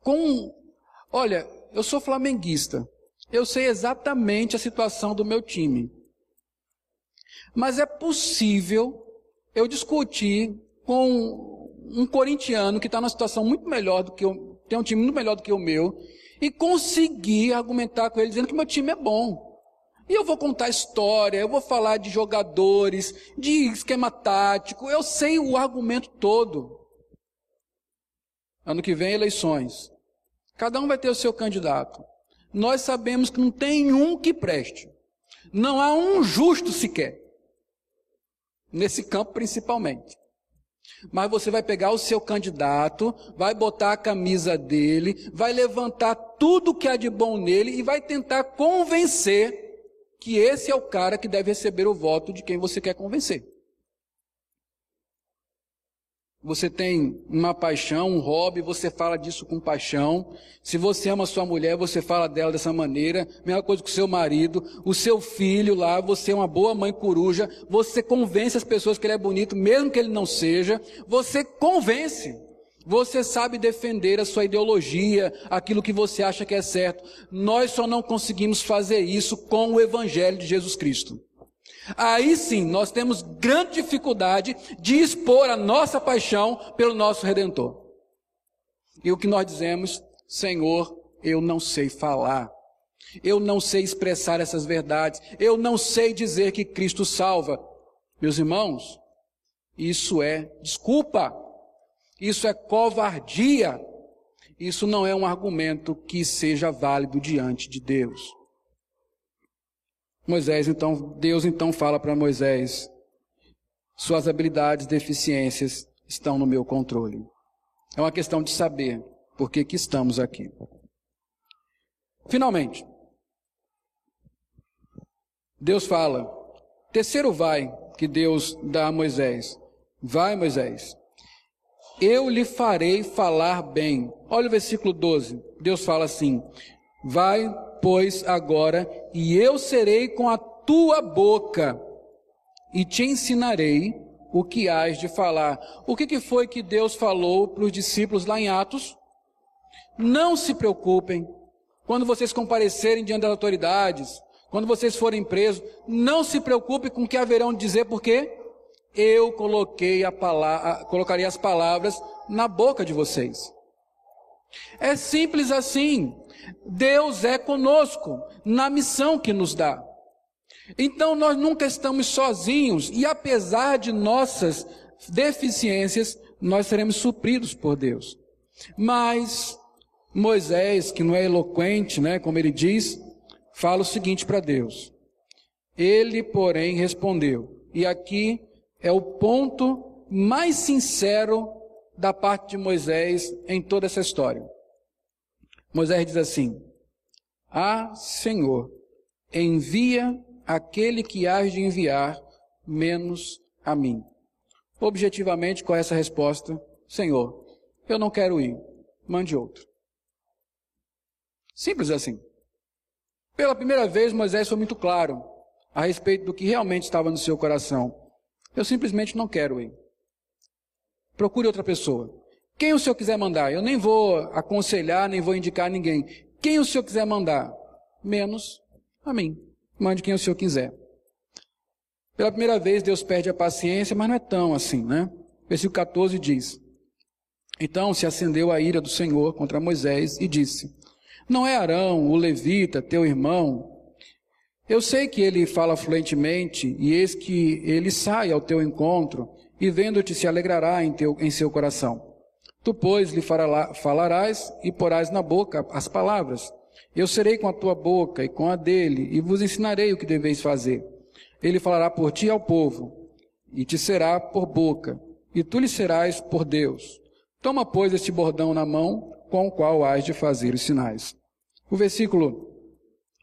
com. Olha, eu sou flamenguista. Eu sei exatamente a situação do meu time. Mas é possível eu discutir com um corintiano que está numa situação muito melhor do que eu, tem um time muito melhor do que o meu, e conseguir argumentar com ele dizendo que meu time é bom. E eu vou contar história, eu vou falar de jogadores, de esquema tático, eu sei o argumento todo. Ano que vem, eleições. Cada um vai ter o seu candidato. Nós sabemos que não tem um que preste. Não há um justo sequer. Nesse campo, principalmente. Mas você vai pegar o seu candidato, vai botar a camisa dele, vai levantar tudo que há de bom nele e vai tentar convencer que esse é o cara que deve receber o voto de quem você quer convencer. Você tem uma paixão, um hobby, você fala disso com paixão. Se você ama sua mulher, você fala dela dessa maneira. Mesma coisa com o seu marido, o seu filho lá, você é uma boa mãe coruja. Você convence as pessoas que ele é bonito, mesmo que ele não seja. Você convence. Você sabe defender a sua ideologia, aquilo que você acha que é certo. Nós só não conseguimos fazer isso com o Evangelho de Jesus Cristo. Aí sim, nós temos grande dificuldade de expor a nossa paixão pelo nosso Redentor. E o que nós dizemos, Senhor, eu não sei falar. Eu não sei expressar essas verdades. Eu não sei dizer que Cristo salva. Meus irmãos, isso é desculpa. Isso é covardia. Isso não é um argumento que seja válido diante de Deus. Moisés, então, Deus então fala para Moisés: suas habilidades, deficiências estão no meu controle. É uma questão de saber por que, que estamos aqui. Finalmente, Deus fala, terceiro vai que Deus dá a Moisés. Vai, Moisés, eu lhe farei falar bem. Olha o versículo 12. Deus fala assim: Vai, pois, agora, e eu serei com a tua boca, e te ensinarei o que hás de falar. O que, que foi que Deus falou para os discípulos lá em Atos? Não se preocupem, quando vocês comparecerem diante das autoridades, quando vocês forem presos, não se preocupe com o que haverão de dizer, porque eu coloquei a palavra, colocarei as palavras na boca de vocês. É simples assim. Deus é conosco na missão que nos dá. Então nós nunca estamos sozinhos e apesar de nossas deficiências, nós seremos supridos por Deus. Mas Moisés, que não é eloquente, né, como ele diz, fala o seguinte para Deus. Ele, porém, respondeu. E aqui é o ponto mais sincero da parte de Moisés em toda essa história. Moisés diz assim: Ah, Senhor, envia aquele que hás de enviar, menos a mim. Objetivamente, com essa resposta? Senhor, eu não quero ir, mande outro. Simples assim. Pela primeira vez, Moisés foi muito claro a respeito do que realmente estava no seu coração. Eu simplesmente não quero ir. Procure outra pessoa. Quem o senhor quiser mandar? Eu nem vou aconselhar, nem vou indicar ninguém. Quem o senhor quiser mandar? Menos a mim. Mande quem o senhor quiser. Pela primeira vez, Deus perde a paciência, mas não é tão assim, né? Versículo 14 diz: Então se acendeu a ira do Senhor contra Moisés e disse: Não é Arão, o levita, teu irmão, eu sei que ele fala fluentemente, e eis que ele sai ao teu encontro, e vendo-te se alegrará em, teu, em seu coração. Tu, pois, lhe falarás e porás na boca as palavras. Eu serei com a tua boca e com a dele, e vos ensinarei o que deveis fazer. Ele falará por ti ao povo, e te será por boca, e tu lhe serás por Deus. Toma, pois, este bordão na mão, com o qual hás de fazer os sinais. O versículo,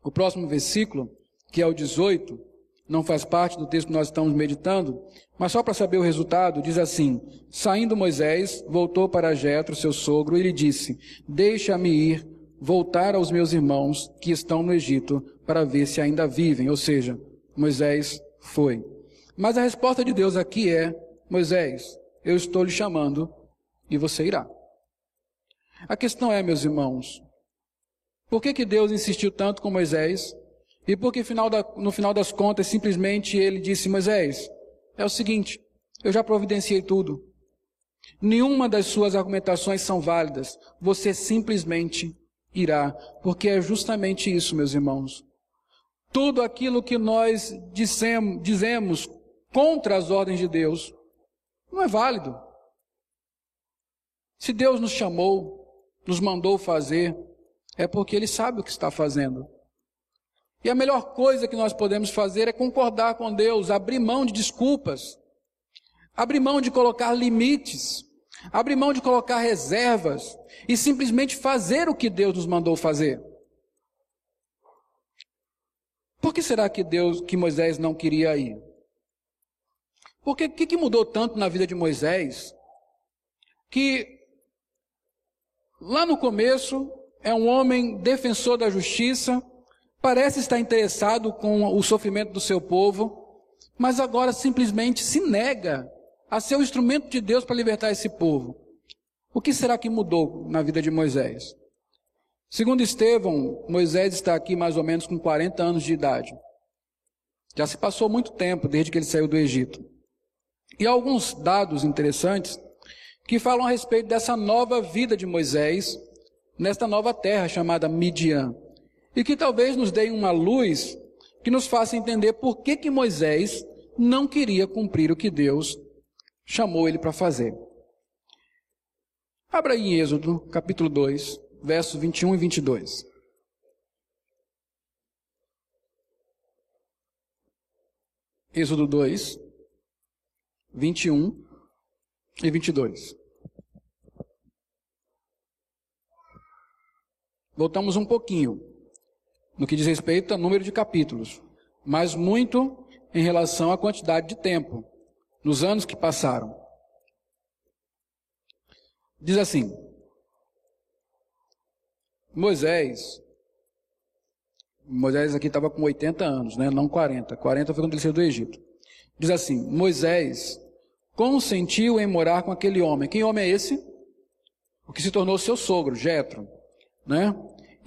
o próximo versículo, que é o 18, não faz parte do texto que nós estamos meditando, mas só para saber o resultado, diz assim: Saindo Moisés, voltou para Jetro, seu sogro, e lhe disse: Deixa-me ir, voltar aos meus irmãos que estão no Egito, para ver se ainda vivem. Ou seja, Moisés foi. Mas a resposta de Deus aqui é: Moisés, eu estou lhe chamando e você irá. A questão é, meus irmãos, por que, que Deus insistiu tanto com Moisés e porque no final das contas, simplesmente ele disse: Moisés, é o seguinte, eu já providenciei tudo. Nenhuma das suas argumentações são válidas. Você simplesmente irá. Porque é justamente isso, meus irmãos. Tudo aquilo que nós dissemos, dizemos contra as ordens de Deus não é válido. Se Deus nos chamou, nos mandou fazer, é porque Ele sabe o que está fazendo. E a melhor coisa que nós podemos fazer é concordar com Deus, abrir mão de desculpas, abrir mão de colocar limites, abrir mão de colocar reservas e simplesmente fazer o que Deus nos mandou fazer. Por que será que Deus, que Moisés não queria ir? Porque o que, que mudou tanto na vida de Moisés que lá no começo é um homem defensor da justiça, parece estar interessado com o sofrimento do seu povo, mas agora simplesmente se nega a ser o instrumento de Deus para libertar esse povo. O que será que mudou na vida de Moisés? Segundo Estevão, Moisés está aqui mais ou menos com 40 anos de idade. Já se passou muito tempo desde que ele saiu do Egito. E alguns dados interessantes que falam a respeito dessa nova vida de Moisés nesta nova terra chamada Midian e que talvez nos deem uma luz que nos faça entender por que, que Moisés não queria cumprir o que Deus chamou ele para fazer. Abra aí em Êxodo, capítulo 2, versos 21 e 22. Êxodo 2, 21 e 22. Voltamos um pouquinho no que diz respeito ao número de capítulos, mas muito em relação à quantidade de tempo, nos anos que passaram. Diz assim: Moisés Moisés aqui estava com 80 anos, né? não 40. 40 foi quando ele saiu do Egito. Diz assim: Moisés consentiu em morar com aquele homem. Quem homem é esse? O que se tornou seu sogro, Jetro, né?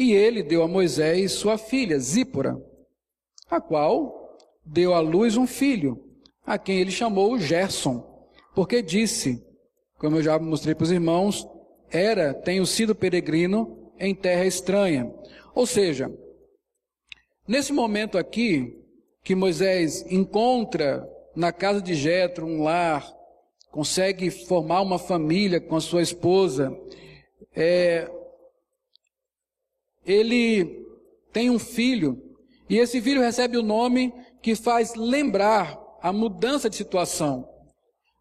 E ele deu a Moisés sua filha, Zípora, a qual deu à luz um filho, a quem ele chamou Gerson, porque disse, como eu já mostrei para os irmãos, era, tenho sido peregrino em terra estranha. Ou seja, nesse momento aqui, que Moisés encontra na casa de Jetro um lar, consegue formar uma família com a sua esposa, é, ele tem um filho, e esse filho recebe o nome que faz lembrar a mudança de situação.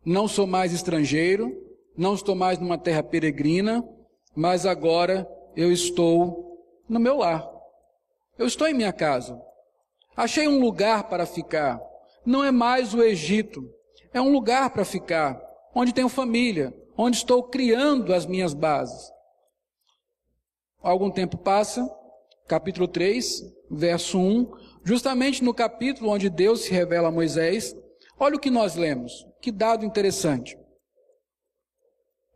Não sou mais estrangeiro, não estou mais numa terra peregrina, mas agora eu estou no meu lar. Eu estou em minha casa. Achei um lugar para ficar. Não é mais o Egito. É um lugar para ficar, onde tenho família, onde estou criando as minhas bases. Algum tempo passa, capítulo 3, verso 1, justamente no capítulo onde Deus se revela a Moisés, olha o que nós lemos, que dado interessante.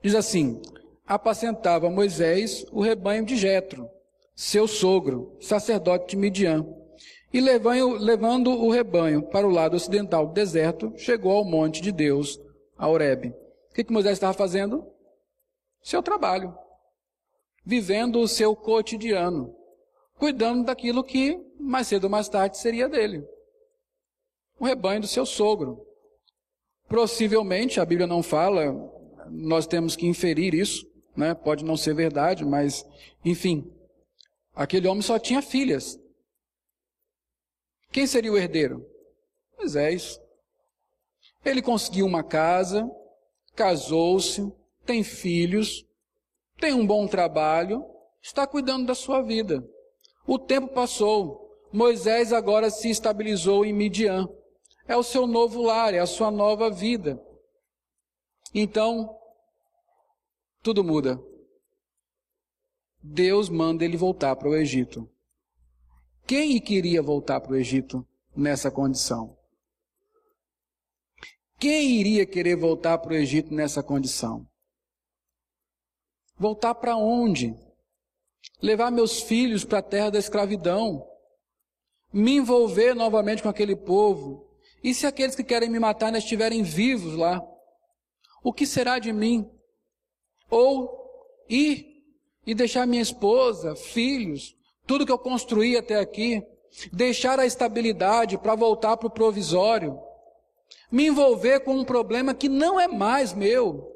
Diz assim: apacentava Moisés o rebanho de Jetro, seu sogro, sacerdote de Midian. E levando o rebanho para o lado ocidental do deserto, chegou ao monte de Deus, a Horebe. O que, que Moisés estava fazendo? Seu trabalho. Vivendo o seu cotidiano. Cuidando daquilo que mais cedo ou mais tarde seria dele. O rebanho do seu sogro. Possivelmente, a Bíblia não fala, nós temos que inferir isso, né? Pode não ser verdade, mas, enfim. Aquele homem só tinha filhas. Quem seria o herdeiro? Moisés. Ele conseguiu uma casa, casou-se, tem filhos, tem um bom trabalho, está cuidando da sua vida. O tempo passou. Moisés agora se estabilizou em Midian. É o seu novo lar, é a sua nova vida. Então, tudo muda. Deus manda ele voltar para o Egito. Quem queria voltar para o Egito nessa condição? Quem iria querer voltar para o Egito nessa condição? Voltar para onde? Levar meus filhos para a terra da escravidão. Me envolver novamente com aquele povo. E se aqueles que querem me matar ainda estiverem vivos lá? O que será de mim? Ou ir e deixar minha esposa, filhos, tudo que eu construí até aqui, deixar a estabilidade para voltar para o provisório, me envolver com um problema que não é mais meu.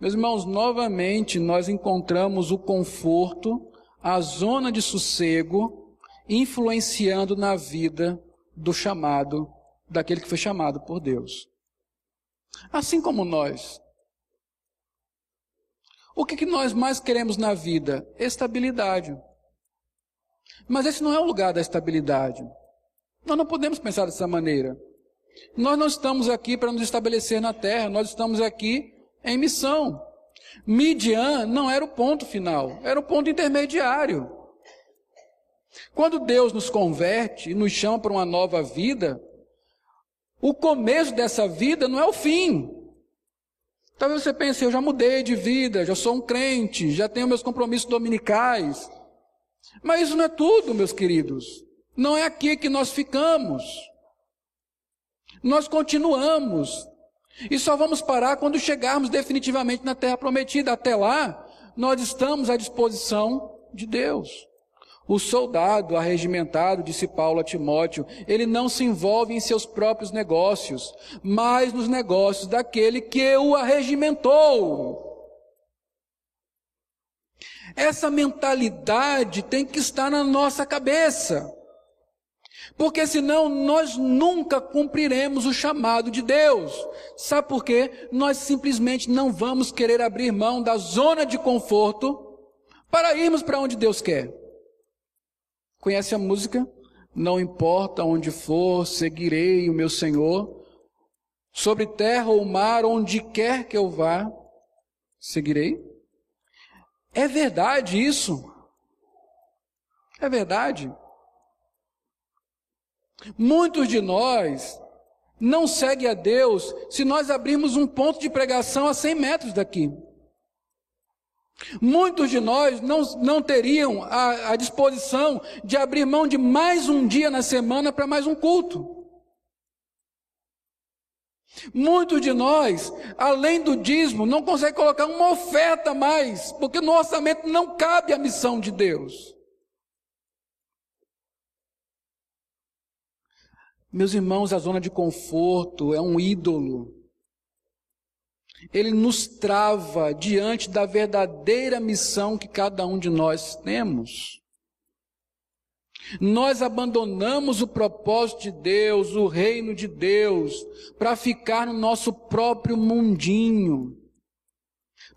Meus irmãos, novamente nós encontramos o conforto, a zona de sossego, influenciando na vida do chamado, daquele que foi chamado por Deus. Assim como nós. O que, que nós mais queremos na vida? Estabilidade. Mas esse não é o lugar da estabilidade. Nós não podemos pensar dessa maneira. Nós não estamos aqui para nos estabelecer na terra, nós estamos aqui em missão. Midian não era o ponto final, era o ponto intermediário. Quando Deus nos converte e nos chama para uma nova vida, o começo dessa vida não é o fim. Talvez você pense, eu já mudei de vida, já sou um crente, já tenho meus compromissos dominicais. Mas isso não é tudo, meus queridos. Não é aqui que nós ficamos. Nós continuamos. E só vamos parar quando chegarmos definitivamente na terra prometida. Até lá, nós estamos à disposição de Deus. O soldado arregimentado, disse Paulo a Timóteo, ele não se envolve em seus próprios negócios, mas nos negócios daquele que o arregimentou. Essa mentalidade tem que estar na nossa cabeça. Porque senão nós nunca cumpriremos o chamado de Deus. Sabe por quê? Nós simplesmente não vamos querer abrir mão da zona de conforto para irmos para onde Deus quer. Conhece a música? Não importa onde for, seguirei o meu Senhor. Sobre terra ou mar, onde quer que eu vá, seguirei. É verdade isso. É verdade. Muitos de nós não seguem a Deus se nós abrirmos um ponto de pregação a 100 metros daqui. Muitos de nós não, não teriam a, a disposição de abrir mão de mais um dia na semana para mais um culto. Muitos de nós, além do dízimo, não conseguem colocar uma oferta mais, porque no orçamento não cabe a missão de Deus. Meus irmãos, a zona de conforto é um ídolo. Ele nos trava diante da verdadeira missão que cada um de nós temos. Nós abandonamos o propósito de Deus, o reino de Deus, para ficar no nosso próprio mundinho,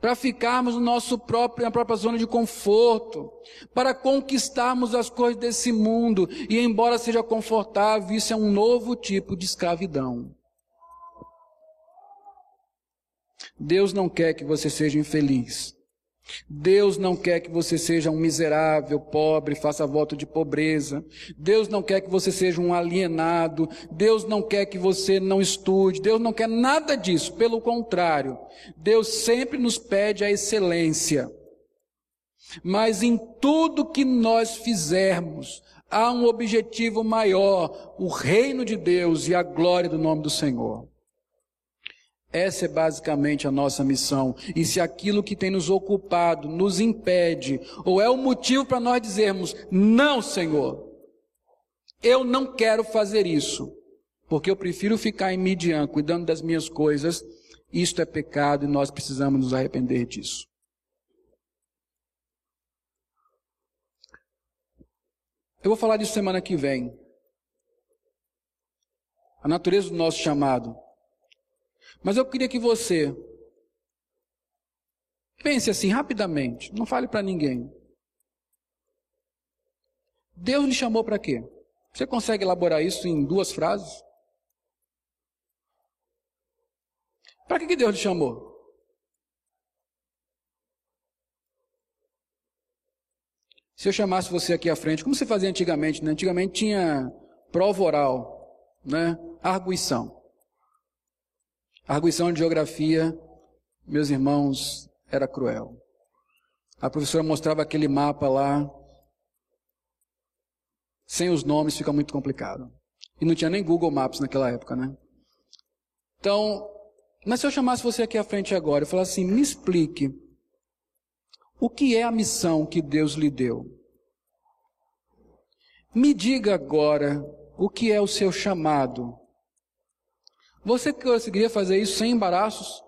para ficarmos no nosso próprio, na própria zona de conforto, para conquistarmos as coisas desse mundo, e embora seja confortável, isso é um novo tipo de escravidão. Deus não quer que você seja infeliz. Deus não quer que você seja um miserável, pobre, faça voto de pobreza. Deus não quer que você seja um alienado. Deus não quer que você não estude. Deus não quer nada disso. Pelo contrário, Deus sempre nos pede a excelência. Mas em tudo que nós fizermos, há um objetivo maior: o reino de Deus e a glória do nome do Senhor. Essa é basicamente a nossa missão. E se aquilo que tem nos ocupado nos impede, ou é o motivo para nós dizermos: não, Senhor, eu não quero fazer isso, porque eu prefiro ficar em Midian cuidando das minhas coisas, isto é pecado e nós precisamos nos arrepender disso. Eu vou falar disso semana que vem. A natureza do nosso chamado. Mas eu queria que você pense assim rapidamente, não fale para ninguém. Deus lhe chamou para quê? Você consegue elaborar isso em duas frases? Para que, que Deus lhe chamou? Se eu chamasse você aqui à frente, como se fazia antigamente? Né? Antigamente tinha prova oral, né? arguição. A arguição de geografia, meus irmãos, era cruel. A professora mostrava aquele mapa lá. Sem os nomes fica muito complicado. E não tinha nem Google Maps naquela época, né? Então, mas se eu chamasse você aqui à frente agora e falasse assim, me explique o que é a missão que Deus lhe deu. Me diga agora o que é o seu chamado. Você conseguiria fazer isso sem embaraços?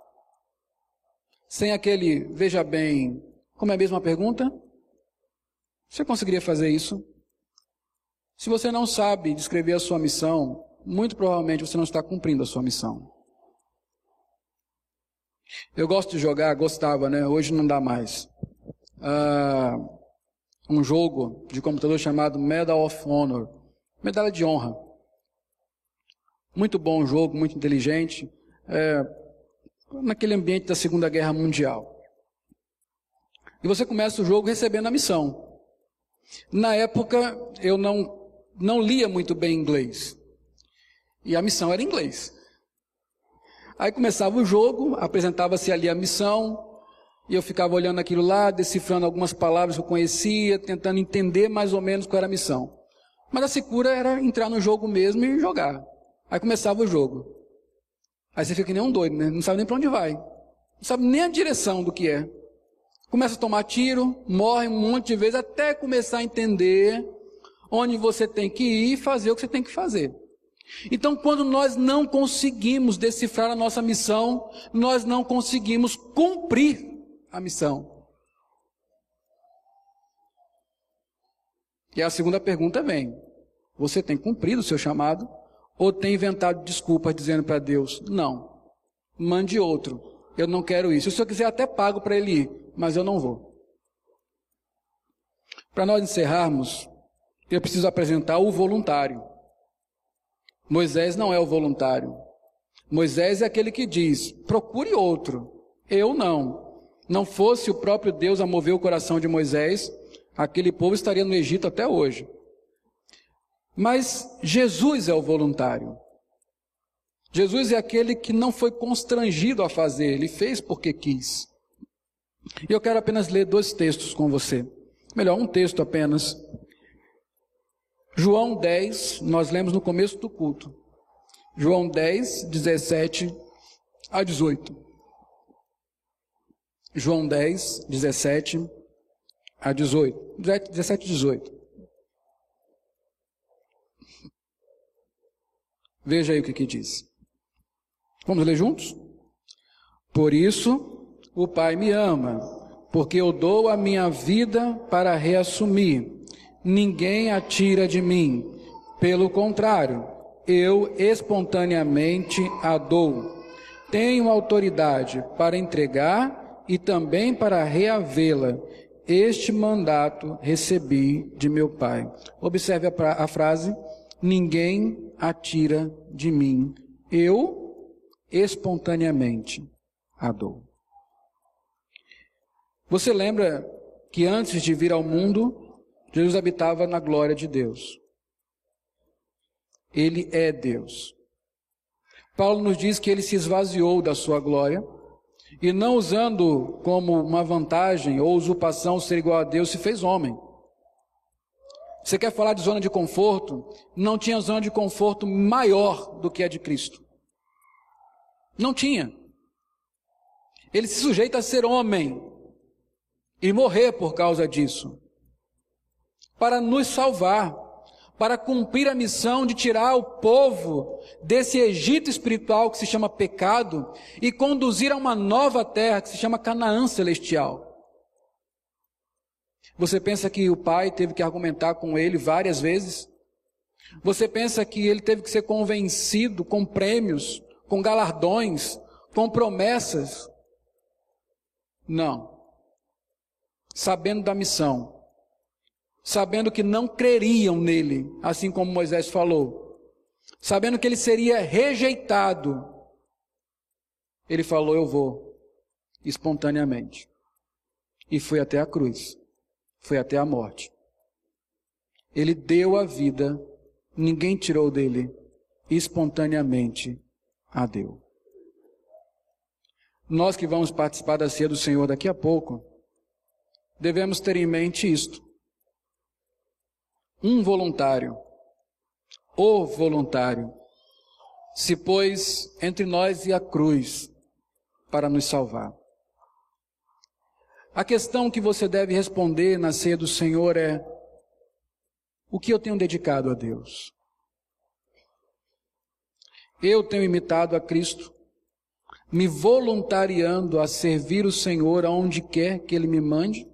Sem aquele, veja bem, como é a mesma pergunta? Você conseguiria fazer isso? Se você não sabe descrever a sua missão, muito provavelmente você não está cumprindo a sua missão. Eu gosto de jogar, gostava, né? Hoje não dá mais. Uh, um jogo de computador chamado Medal of Honor medalha de honra. Muito bom o jogo, muito inteligente. É, naquele ambiente da Segunda Guerra Mundial. E você começa o jogo recebendo a missão. Na época, eu não, não lia muito bem inglês. E a missão era inglês. Aí começava o jogo, apresentava-se ali a missão, e eu ficava olhando aquilo lá, decifrando algumas palavras que eu conhecia, tentando entender mais ou menos qual era a missão. Mas a secura era entrar no jogo mesmo e jogar. Aí começava o jogo. Aí você fica que nem um doido, né? Não sabe nem para onde vai. Não sabe nem a direção do que é. Começa a tomar tiro, morre um monte de vezes até começar a entender onde você tem que ir e fazer o que você tem que fazer. Então, quando nós não conseguimos decifrar a nossa missão, nós não conseguimos cumprir a missão. E a segunda pergunta vem: você tem cumprido o seu chamado? Ou tem inventado desculpas dizendo para Deus: não, mande outro, eu não quero isso. Se eu quiser, até pago para ele ir, mas eu não vou. Para nós encerrarmos, eu preciso apresentar o voluntário. Moisés não é o voluntário. Moisés é aquele que diz: procure outro. Eu não. Não fosse o próprio Deus a mover o coração de Moisés, aquele povo estaria no Egito até hoje. Mas Jesus é o voluntário. Jesus é aquele que não foi constrangido a fazer, ele fez porque quis. E eu quero apenas ler dois textos com você. Melhor, um texto apenas. João 10, nós lemos no começo do culto. João 10, 17 a 18. João 10, 17 a 18. 17 e 18. Veja aí o que, que diz. Vamos ler juntos? Por isso, o Pai me ama, porque eu dou a minha vida para reassumir. Ninguém a tira de mim. Pelo contrário, eu espontaneamente a dou. Tenho autoridade para entregar e também para reavê-la. Este mandato recebi de meu Pai. Observe a, a frase: ninguém a tira de mim. Eu espontaneamente a dou. Você lembra que antes de vir ao mundo, Jesus habitava na glória de Deus. Ele é Deus. Paulo nos diz que ele se esvaziou da sua glória e não usando como uma vantagem ou usurpação ser igual a Deus, se fez homem. Você quer falar de zona de conforto? Não tinha zona de conforto maior do que a de Cristo. Não tinha. Ele se sujeita a ser homem e morrer por causa disso. Para nos salvar para cumprir a missão de tirar o povo desse Egito espiritual que se chama pecado e conduzir a uma nova terra que se chama Canaã celestial. Você pensa que o pai teve que argumentar com ele várias vezes? Você pensa que ele teve que ser convencido com prêmios, com galardões, com promessas? Não. Sabendo da missão, sabendo que não creriam nele, assim como Moisés falou, sabendo que ele seria rejeitado, ele falou: Eu vou, espontaneamente. E foi até a cruz, foi até a morte. Ele deu a vida, ninguém tirou dele, espontaneamente a deu. Nós que vamos participar da ceia do Senhor daqui a pouco, devemos ter em mente isto um voluntário, o voluntário, se pôs entre nós e a cruz para nos salvar. A questão que você deve responder na ceia do Senhor é: o que eu tenho dedicado a Deus? Eu tenho imitado a Cristo, me voluntariando a servir o Senhor aonde quer que Ele me mande,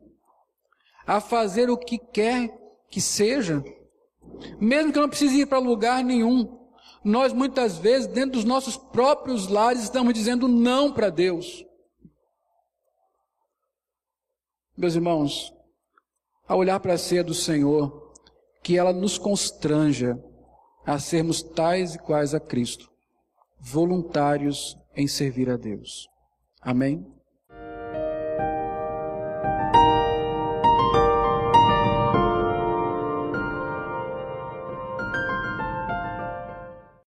a fazer o que quer que seja, mesmo que eu não precise ir para lugar nenhum, nós muitas vezes, dentro dos nossos próprios lares, estamos dizendo não para Deus. Meus irmãos, ao olhar para a ceia do Senhor, que ela nos constranja a sermos tais e quais a Cristo, voluntários em servir a Deus. Amém?